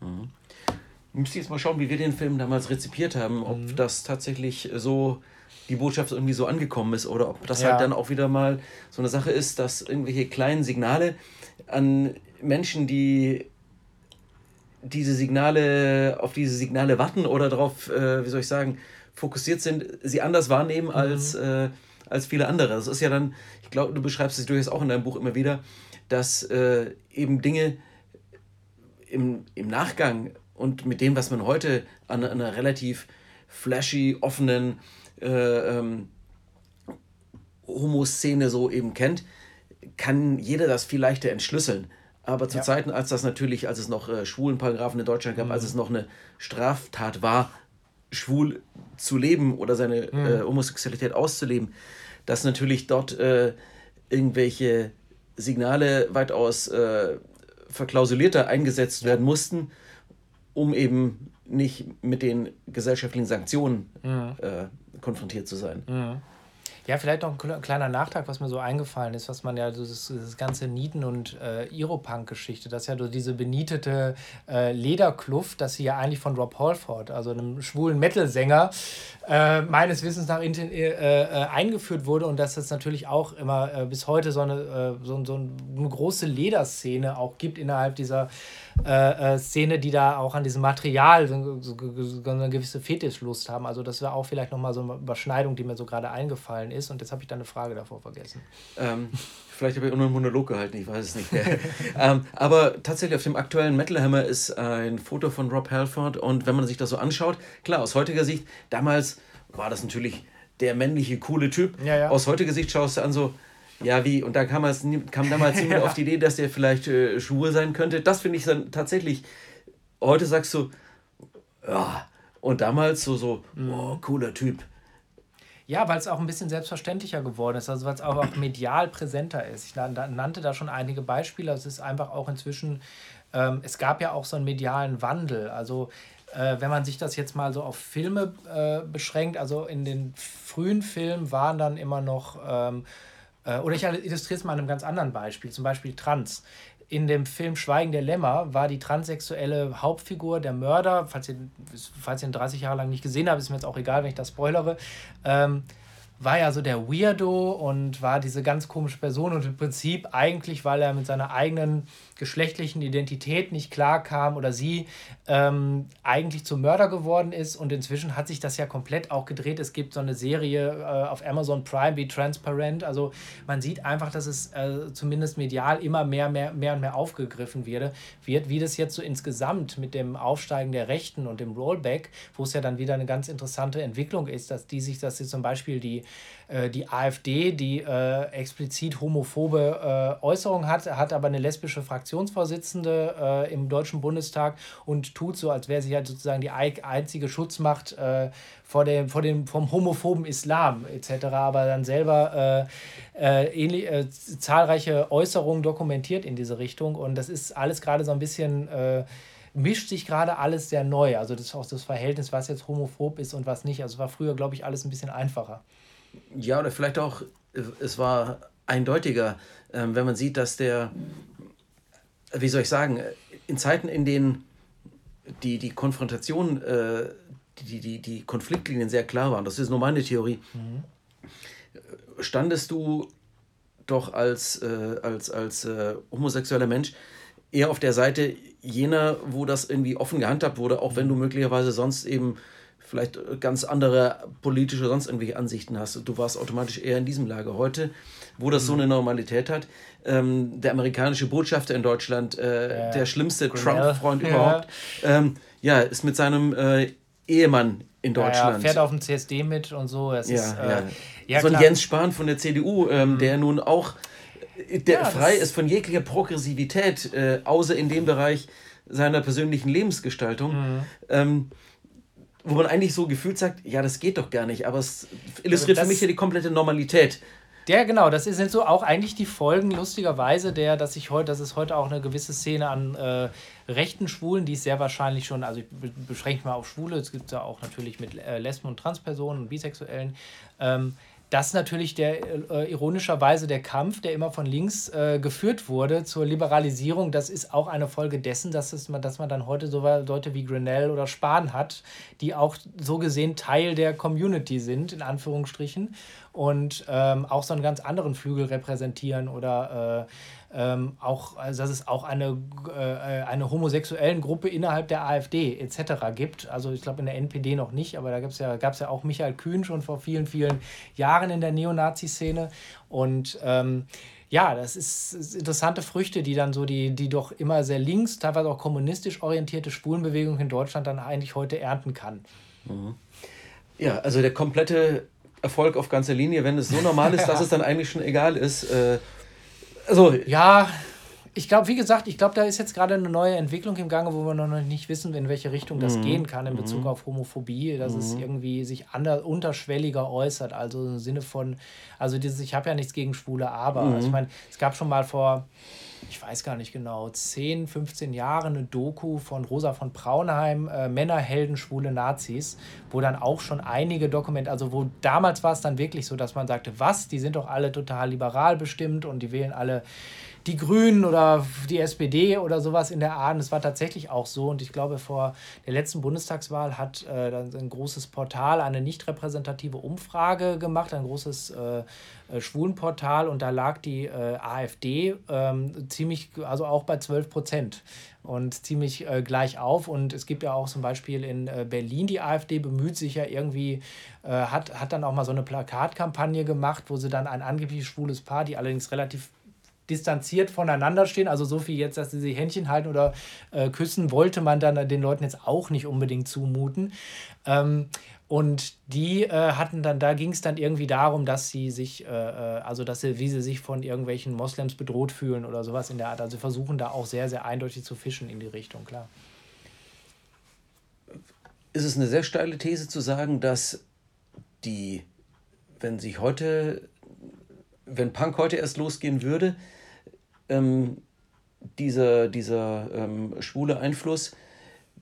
Mhm. Müsst ihr jetzt mal schauen, wie wir den Film damals rezipiert haben, ob mhm. das tatsächlich so die Botschaft irgendwie so angekommen ist oder ob das ja. halt dann auch wieder mal so eine Sache ist, dass irgendwelche kleinen Signale an Menschen, die diese Signale, auf diese Signale warten oder darauf, äh, wie soll ich sagen, fokussiert sind, sie anders wahrnehmen mhm. als, äh, als viele andere. Das ist ja dann, ich glaube, du beschreibst es durchaus auch in deinem Buch immer wieder, dass äh, eben Dinge im, im Nachgang und mit dem, was man heute an, an einer relativ flashy, offenen, äh, ähm, Homo-Szene so eben kennt, kann jeder das viel leichter entschlüsseln. Aber zu ja. Zeiten, als das natürlich, als es noch äh, Schwulenparagraphen in Deutschland gab, mhm. als es noch eine Straftat war, schwul zu leben oder seine mhm. äh, Homosexualität auszuleben, dass natürlich dort äh, irgendwelche Signale weitaus äh, verklausulierter eingesetzt werden mussten, um eben nicht mit den gesellschaftlichen Sanktionen mhm. äh, konfrontiert zu sein. Mhm. Ja, vielleicht noch ein kleiner Nachtrag, was mir so eingefallen ist, was man ja, so das, das ganze Nieten- und äh, Iropunk-Geschichte, das ist ja so diese benietete äh, Lederkluft, dass sie ja eigentlich von Rob Halford, also einem schwulen Metal-Sänger, äh, meines Wissens nach äh, äh, eingeführt wurde und dass es natürlich auch immer äh, bis heute so eine, so, so eine große Lederszene auch gibt innerhalb dieser äh, äh, Szene, die da auch an diesem Material so, so, so eine gewisse Fetischlust haben. Also das wäre auch vielleicht nochmal so eine Überschneidung, die mir so gerade eingefallen ist. Und jetzt habe ich da eine Frage davor vergessen. Ähm, vielleicht habe ich auch nur einen Monolog gehalten, ich weiß es nicht. (laughs) ähm, aber tatsächlich auf dem aktuellen Metal Hammer ist ein Foto von Rob Halford. Und wenn man sich das so anschaut, klar, aus heutiger Sicht, damals war das natürlich der männliche, coole Typ. Ja, ja. Aus heutiger Sicht schaust du an so, ja, wie? Und da kam, es, kam damals (laughs) niemand ja. auf die Idee, dass der vielleicht äh, schwul sein könnte. Das finde ich dann tatsächlich. Heute sagst du, ja. Und damals so, so, mhm. oh, cooler Typ. Ja, weil es auch ein bisschen selbstverständlicher geworden ist, also weil es auch, auch medial präsenter ist. Ich nannte da schon einige Beispiele. Es ist einfach auch inzwischen, ähm, es gab ja auch so einen medialen Wandel. Also äh, wenn man sich das jetzt mal so auf Filme äh, beschränkt, also in den frühen Filmen waren dann immer noch ähm, äh, oder ich illustriere es mal an einem ganz anderen Beispiel, zum Beispiel Trans. In dem Film Schweigen der Lämmer war die transsexuelle Hauptfigur, der Mörder, falls ihr, falls ihr ihn 30 Jahre lang nicht gesehen habt, ist mir jetzt auch egal, wenn ich das spoilere, ähm, war ja so der Weirdo und war diese ganz komische Person und im Prinzip eigentlich, weil er mit seiner eigenen geschlechtlichen Identität nicht klar kam oder sie ähm, eigentlich zum Mörder geworden ist. Und inzwischen hat sich das ja komplett auch gedreht. Es gibt so eine Serie äh, auf Amazon Prime wie Transparent. Also man sieht einfach, dass es äh, zumindest medial immer mehr, mehr, mehr und mehr aufgegriffen wird, wird, wie das jetzt so insgesamt mit dem Aufsteigen der Rechten und dem Rollback, wo es ja dann wieder eine ganz interessante Entwicklung ist, dass die sich, dass sie zum Beispiel die äh, die AfD, die äh, explizit homophobe äh, Äußerungen hat, hat aber eine lesbische Fraktionsvorsitzende äh, im Deutschen Bundestag und tut so, als wäre sie halt sozusagen die einzige Schutzmacht äh, vor dem, vor dem, vom homophoben Islam etc., aber dann selber äh, ähnlich, zahlreiche Äußerungen dokumentiert in diese Richtung und das ist alles gerade so ein bisschen mischt sich gerade alles sehr neu. Also das auch das Verhältnis, was jetzt homophob ist und was nicht. Also war früher, glaube ich, alles ein bisschen einfacher. Ja, oder vielleicht auch, es war eindeutiger, ähm, wenn man sieht, dass der, wie soll ich sagen, in Zeiten, in denen die, die Konfrontation, äh, die, die, die Konfliktlinien sehr klar waren, das ist nur meine Theorie, mhm. standest du doch als, äh, als, als äh, homosexueller Mensch eher auf der Seite jener, wo das irgendwie offen gehandhabt wurde, auch wenn du möglicherweise sonst eben vielleicht ganz andere politische, sonst irgendwelche Ansichten hast. Du warst automatisch eher in diesem Lager. Heute, wo das so eine Normalität hat, ähm, der amerikanische Botschafter in Deutschland, äh, ja. der schlimmste Trump-Freund ja. überhaupt, ähm, ja, ist mit seinem äh, Ehemann in Deutschland. Ja, fährt auf dem CSD mit und so. Es ja, ist, äh, ja. so ein Jens Spahn von der CDU, ähm, mhm. der nun auch äh, der frei ist von jeglicher Progressivität, äh, außer in dem Bereich seiner persönlichen Lebensgestaltung. Mhm. Ähm, wo man eigentlich so gefühlt sagt, ja, das geht doch gar nicht, aber es illustriert also für mich ja die komplette Normalität ja, genau, das sind so auch eigentlich die Folgen, lustigerweise, der, dass ich heute, dass es heute auch eine gewisse Szene an äh, rechten Schwulen, die ist sehr wahrscheinlich schon, also ich beschränke mal auf Schwule, es gibt ja auch natürlich mit äh, Lesben und Transpersonen und Bisexuellen, ähm, das natürlich der äh, ironischerweise der Kampf, der immer von links äh, geführt wurde zur Liberalisierung, das ist auch eine Folge dessen, dass, es, dass man dann heute so Leute wie Grinnell oder Spahn hat, die auch so gesehen Teil der Community sind, in Anführungsstrichen, und ähm, auch so einen ganz anderen Flügel repräsentieren oder äh, ähm, auch, also dass es auch eine, äh, eine homosexuellen Gruppe innerhalb der AfD etc. gibt. Also ich glaube in der NPD noch nicht, aber da gab es ja, ja auch Michael Kühn schon vor vielen, vielen Jahren in der Neonazi-Szene. Und ähm, ja, das ist, ist, interessante Früchte, die dann so die, die doch immer sehr links, teilweise auch kommunistisch orientierte Schwulenbewegung in Deutschland dann eigentlich heute ernten kann. Mhm. Ja, also der komplette Erfolg auf ganzer Linie, wenn es so normal ist, (laughs) dass es dann eigentlich schon egal ist. Äh, also ja, ich glaube, wie gesagt, ich glaube, da ist jetzt gerade eine neue Entwicklung im Gange, wo wir noch nicht wissen, in welche Richtung das mhm. gehen kann in Bezug mhm. auf Homophobie, dass mhm. es irgendwie sich anders, unterschwelliger äußert. Also im Sinne von, also dieses, ich habe ja nichts gegen Schwule, aber. Also ich mhm. meine, es gab schon mal vor ich weiß gar nicht genau, 10, 15 Jahre eine Doku von Rosa von Braunheim, äh, Männerhelden, schwule Nazis, wo dann auch schon einige Dokumente, also wo damals war es dann wirklich so, dass man sagte, was, die sind doch alle total liberal bestimmt und die wählen alle die Grünen oder die SPD oder sowas in der Art. Und es war tatsächlich auch so. Und ich glaube, vor der letzten Bundestagswahl hat äh, ein großes Portal eine nicht repräsentative Umfrage gemacht, ein großes äh, äh, Schwulenportal. Und da lag die äh, AfD ähm, ziemlich, also auch bei 12 Prozent und ziemlich äh, gleich auf. Und es gibt ja auch zum Beispiel in äh, Berlin, die AfD bemüht sich ja irgendwie, äh, hat, hat dann auch mal so eine Plakatkampagne gemacht, wo sie dann ein angeblich schwules Paar, die allerdings relativ distanziert voneinander stehen. Also so viel jetzt, dass sie sich Händchen halten oder äh, küssen, wollte man dann den Leuten jetzt auch nicht unbedingt zumuten. Ähm, und die äh, hatten dann, da ging es dann irgendwie darum, dass sie sich, äh, äh, also dass sie, wie sie sich von irgendwelchen Moslems bedroht fühlen oder sowas in der Art. Also versuchen da auch sehr, sehr eindeutig zu fischen in die Richtung, klar. Ist es eine sehr steile These zu sagen, dass die, wenn sich heute, wenn Punk heute erst losgehen würde, ähm, dieser, dieser ähm, schwule Einfluss,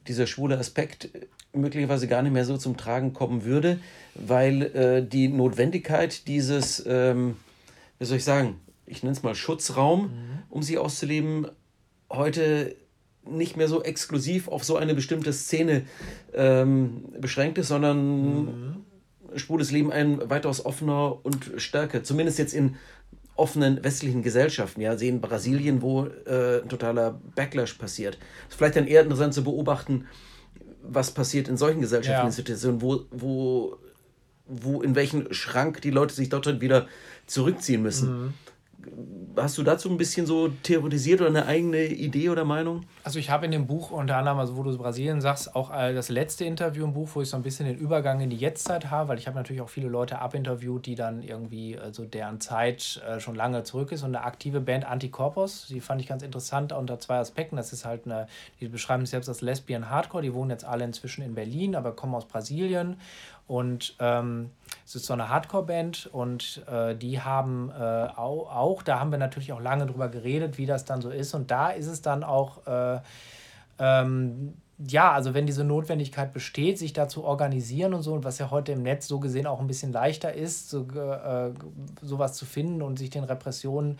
dieser schwule Aspekt möglicherweise gar nicht mehr so zum Tragen kommen würde, weil äh, die Notwendigkeit dieses, ähm, wie soll ich sagen, ich nenne es mal Schutzraum, mhm. um sie auszuleben, heute nicht mehr so exklusiv auf so eine bestimmte Szene ähm, beschränkt ist, sondern mhm. schwules Leben ein weitaus offener und stärker, zumindest jetzt in offenen westlichen Gesellschaften. Ja, sehen Brasilien, wo äh, ein totaler Backlash passiert. Es ist vielleicht dann eher interessant zu beobachten, was passiert in solchen gesellschaftlichen ja. Situationen, wo, wo, wo in welchen Schrank die Leute sich dort wieder zurückziehen müssen. Mhm hast du dazu ein bisschen so theoretisiert oder eine eigene Idee oder Meinung? Also ich habe in dem Buch unter anderem, also wo du Brasilien sagst, auch das letzte Interview im Buch, wo ich so ein bisschen den Übergang in die Jetztzeit habe, weil ich habe natürlich auch viele Leute abinterviewt, die dann irgendwie, also deren Zeit äh, schon lange zurück ist und eine aktive Band Anticorpus, die fand ich ganz interessant unter zwei Aspekten. Das ist halt eine, die beschreiben sich selbst als Lesbian Hardcore, die wohnen jetzt alle inzwischen in Berlin, aber kommen aus Brasilien und ähm, es ist so eine Hardcore-Band und äh, die haben äh, auch, auch, da haben wir natürlich auch lange drüber geredet, wie das dann so ist. Und da ist es dann auch, äh, ähm, ja, also wenn diese Notwendigkeit besteht, sich da zu organisieren und so, und was ja heute im Netz so gesehen auch ein bisschen leichter ist, so, äh, sowas zu finden und sich den Repressionen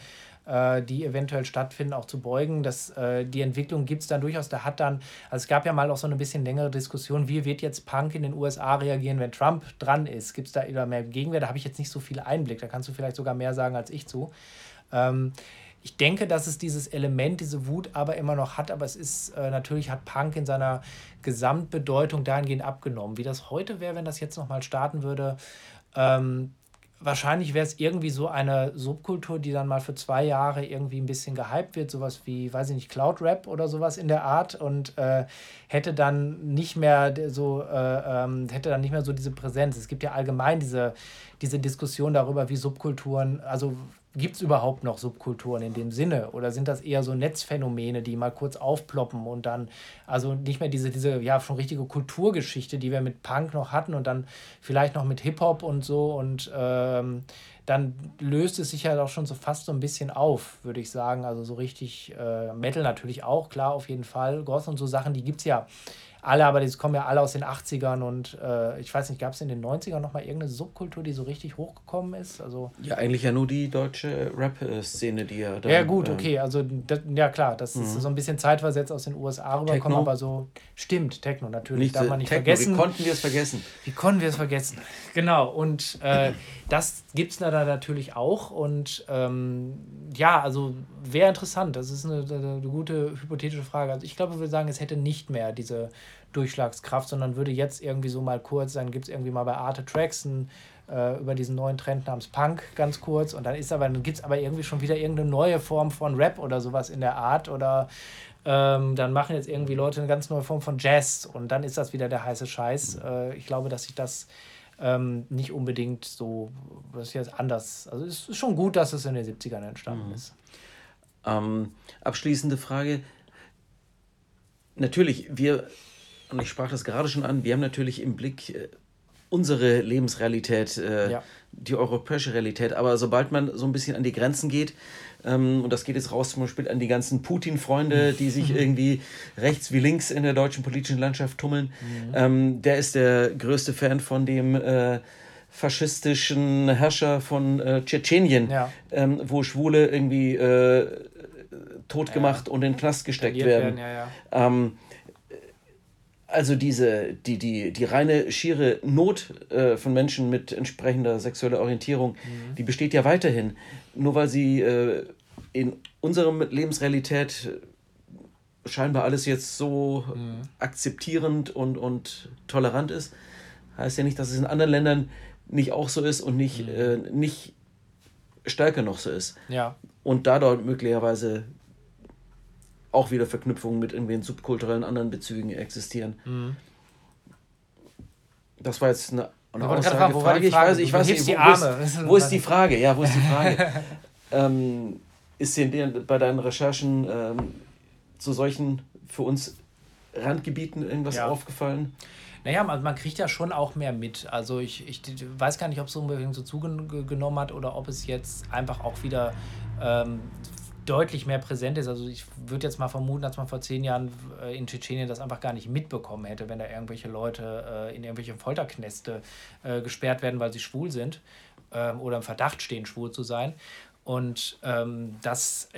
äh, die eventuell stattfinden, auch zu beugen. Das, äh, die Entwicklung gibt es dann durchaus. Da hat dann, also es gab ja mal auch so eine bisschen längere Diskussion, wie wird jetzt Punk in den USA reagieren, wenn Trump dran ist? Gibt es da immer mehr Gegenwehr? Da habe ich jetzt nicht so viel Einblick. Da kannst du vielleicht sogar mehr sagen als ich zu. Ähm, ich denke, dass es dieses Element, diese Wut aber immer noch hat, aber es ist äh, natürlich hat Punk in seiner Gesamtbedeutung dahingehend abgenommen. Wie das heute wäre, wenn das jetzt nochmal starten würde, ähm, wahrscheinlich wäre es irgendwie so eine Subkultur, die dann mal für zwei Jahre irgendwie ein bisschen gehypt wird, sowas wie, weiß ich nicht, Cloud Rap oder sowas in der Art und äh, hätte dann nicht mehr so, äh, ähm, hätte dann nicht mehr so diese Präsenz. Es gibt ja allgemein diese, diese Diskussion darüber, wie Subkulturen, also Gibt es überhaupt noch Subkulturen in dem Sinne? Oder sind das eher so Netzphänomene, die mal kurz aufploppen und dann, also nicht mehr diese, diese ja schon richtige Kulturgeschichte, die wir mit Punk noch hatten und dann vielleicht noch mit Hip-Hop und so und ähm, dann löst es sich ja doch schon so fast so ein bisschen auf, würde ich sagen. Also so richtig äh, Metal natürlich auch, klar, auf jeden Fall. Goth und so Sachen, die gibt es ja alle, aber die kommen ja alle aus den 80ern und äh, ich weiß nicht, gab es in den 90ern nochmal irgendeine Subkultur, die so richtig hochgekommen ist? Also, ja, eigentlich ja nur die deutsche Rap-Szene, die ja dann, Ja, gut, ähm, okay, also das, ja klar, das ist mhm. so ein bisschen zeitversetzt aus den USA rübergekommen, aber so stimmt, Techno natürlich, nicht, darf man nicht Techno, vergessen. Wie konnten wir es vergessen? Wie konnten wir es vergessen? Genau, und äh, das gibt es da natürlich auch und ähm, ja, also wäre interessant, das ist eine, eine gute hypothetische Frage. Also ich glaube, würde sagen, es hätte nicht mehr diese Durchschlagskraft, sondern würde jetzt irgendwie so mal kurz, dann gibt es irgendwie mal bei Arte Tracks ein, äh, über diesen neuen Trend namens Punk ganz kurz und dann ist aber, dann gibt es aber irgendwie schon wieder irgendeine neue Form von Rap oder sowas in der Art oder ähm, dann machen jetzt irgendwie Leute eine ganz neue Form von Jazz und dann ist das wieder der heiße Scheiß. Äh, ich glaube, dass sich das ähm, nicht unbedingt so, was ist jetzt anders, also es ist schon gut, dass es in den 70ern entstanden mhm. ist. Ähm, abschließende Frage. Natürlich, wir und ich sprach das gerade schon an, wir haben natürlich im Blick äh, unsere Lebensrealität, äh, ja. die europäische Realität, aber sobald man so ein bisschen an die Grenzen geht, ähm, und das geht jetzt raus zum Beispiel an die ganzen Putin-Freunde, die sich irgendwie rechts wie links in der deutschen politischen Landschaft tummeln, mhm. ähm, der ist der größte Fan von dem äh, faschistischen Herrscher von äh, Tschetschenien, ja. ähm, wo Schwule irgendwie äh, totgemacht ja. und in den Knast gesteckt werden. werden ähm, also diese, die, die, die reine schiere Not äh, von Menschen mit entsprechender sexueller Orientierung, mhm. die besteht ja weiterhin. Nur weil sie äh, in unserer Lebensrealität scheinbar alles jetzt so mhm. akzeptierend und, und tolerant ist, heißt ja nicht, dass es in anderen Ländern nicht auch so ist und nicht, mhm. äh, nicht stärker noch so ist. Ja. Und da dort möglicherweise auch wieder Verknüpfungen mit irgendwelchen subkulturellen anderen Bezügen existieren. Mhm. Das war jetzt eine, eine Aussage. Fragen, Frage. Ich weiß, ich weiß nicht, wo, wo, ist, wo ist die Frage? Ja, wo ist die Frage? (laughs) ähm, ist dir bei deinen Recherchen ähm, zu solchen für uns Randgebieten irgendwas ja. aufgefallen? Naja, man, man kriegt ja schon auch mehr mit. Also ich, ich weiß gar nicht, ob es unbedingt so zugenommen hat oder ob es jetzt einfach auch wieder ähm, deutlich mehr präsent ist. Also ich würde jetzt mal vermuten, dass man vor zehn Jahren äh, in Tschetschenien das einfach gar nicht mitbekommen hätte, wenn da irgendwelche Leute äh, in irgendwelche Folterknäste äh, gesperrt werden, weil sie schwul sind ähm, oder im Verdacht stehen, schwul zu sein. Und ähm, das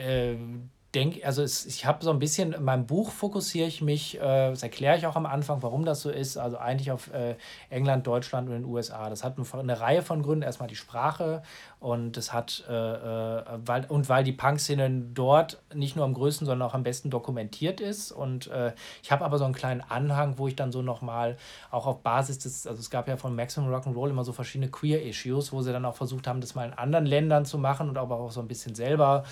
denke, also es, ich habe so ein bisschen, in meinem Buch fokussiere ich mich, äh, das erkläre ich auch am Anfang, warum das so ist, also eigentlich auf äh, England, Deutschland und den USA. Das hat eine Reihe von Gründen. Erstmal die Sprache und das hat, äh, äh, weil, und weil die Punk-Szene dort nicht nur am größten, sondern auch am besten dokumentiert ist. Und äh, ich habe aber so einen kleinen Anhang, wo ich dann so nochmal auch auf Basis des, also es gab ja von Maximum Rock'n'Roll immer so verschiedene Queer-Issues, wo sie dann auch versucht haben, das mal in anderen Ländern zu machen und aber auch so ein bisschen selber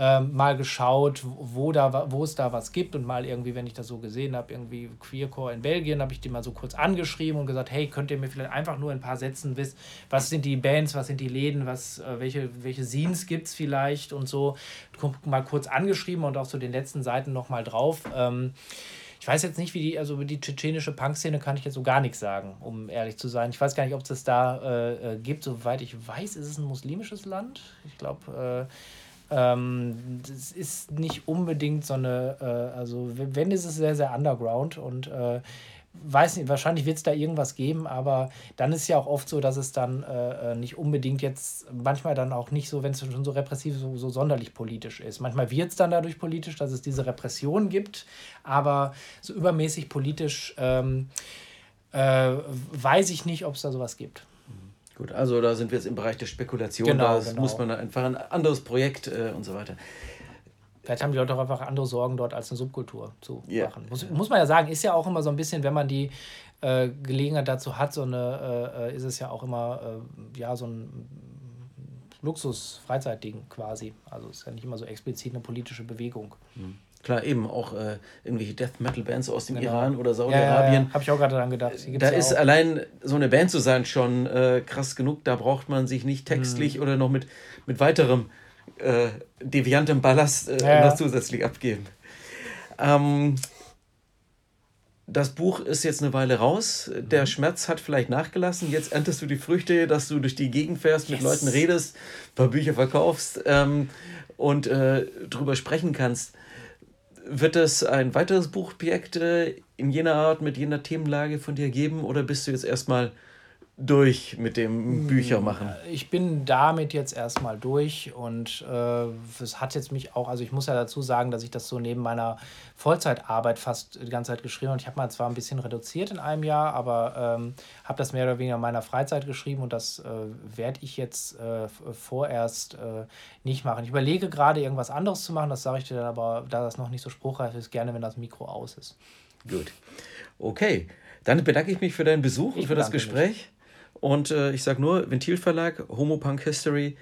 ähm, mal geschaut, wo, da, wo es da was gibt und mal irgendwie, wenn ich das so gesehen habe, irgendwie Queercore in Belgien, habe ich die mal so kurz angeschrieben und gesagt, hey, könnt ihr mir vielleicht einfach nur in ein paar Sätzen wissen, was sind die Bands, was sind die Läden, was, äh, welche, welche Scenes gibt es vielleicht und so. Mal kurz angeschrieben und auch zu so den letzten Seiten nochmal drauf. Ähm, ich weiß jetzt nicht, wie die, also über die tschetschenische Punkszene kann ich jetzt so gar nichts sagen, um ehrlich zu sein. Ich weiß gar nicht, ob es das da äh, äh, gibt. Soweit ich weiß, ist es ein muslimisches Land. Ich glaube, äh, ähm, das ist nicht unbedingt so eine, äh, also wenn, ist es sehr, sehr underground und äh, weiß nicht, wahrscheinlich wird es da irgendwas geben, aber dann ist ja auch oft so, dass es dann äh, äh nicht unbedingt jetzt, manchmal dann auch nicht so, wenn es schon so repressiv, so, so sonderlich politisch ist. Manchmal wird es dann dadurch politisch, dass es diese Repression gibt, aber so übermäßig politisch ähm, äh, weiß ich nicht, ob es da sowas gibt. Gut, also da sind wir jetzt im Bereich der Spekulation. Genau, da genau. muss man einfach ein anderes Projekt äh, und so weiter. Vielleicht haben die Leute auch einfach andere Sorgen dort als eine Subkultur zu yeah. machen. Muss, muss man ja sagen, ist ja auch immer so ein bisschen, wenn man die äh, Gelegenheit dazu hat, so eine, äh, äh ist es ja auch immer äh, ja, so ein Luxus-Freizeitding quasi. Also es ist ja nicht immer so explizit eine politische Bewegung. Mhm. Klar, eben auch äh, irgendwelche Death Metal Bands aus dem genau. Iran oder Saudi-Arabien. Ja, ja, Habe ich auch gerade daran gedacht. Da ist auch. allein so eine Band zu sein schon äh, krass genug. Da braucht man sich nicht textlich mhm. oder noch mit, mit weiterem äh, deviantem Ballast äh, ja. noch zusätzlich abgeben. Ähm, das Buch ist jetzt eine Weile raus. Der mhm. Schmerz hat vielleicht nachgelassen. Jetzt erntest du die Früchte, dass du durch die Gegend fährst, yes. mit Leuten redest, ein paar Bücher verkaufst ähm, und äh, drüber sprechen kannst. Wird es ein weiteres Buchprojekt äh, in jener Art, mit jener Themenlage von dir geben oder bist du jetzt erstmal durch mit dem Büchermachen? Ich bin damit jetzt erstmal durch und äh, es hat jetzt mich auch, also ich muss ja dazu sagen, dass ich das so neben meiner Vollzeitarbeit fast die ganze Zeit geschrieben habe. Ich habe mal zwar ein bisschen reduziert in einem Jahr, aber ähm, habe das mehr oder weniger in meiner Freizeit geschrieben und das äh, werde ich jetzt äh, vorerst äh, nicht machen. Ich überlege gerade irgendwas anderes zu machen, das sage ich dir dann aber, da das noch nicht so spruchreif ist, gerne, wenn das Mikro aus ist. Gut. Okay. Dann bedanke ich mich für deinen Besuch ich und für das Gespräch. Mich. Und äh, ich sage nur, Ventilverlag, Homopunk History.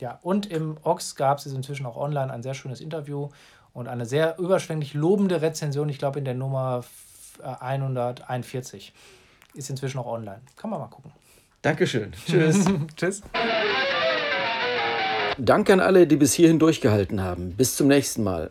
Ja, und im Ox gab es inzwischen auch online ein sehr schönes Interview und eine sehr überschwänglich lobende Rezension, ich glaube in der Nummer 141. Ist inzwischen auch online. Kann man mal gucken. Dankeschön. Tschüss. (laughs) Tschüss. Danke an alle, die bis hierhin durchgehalten haben. Bis zum nächsten Mal.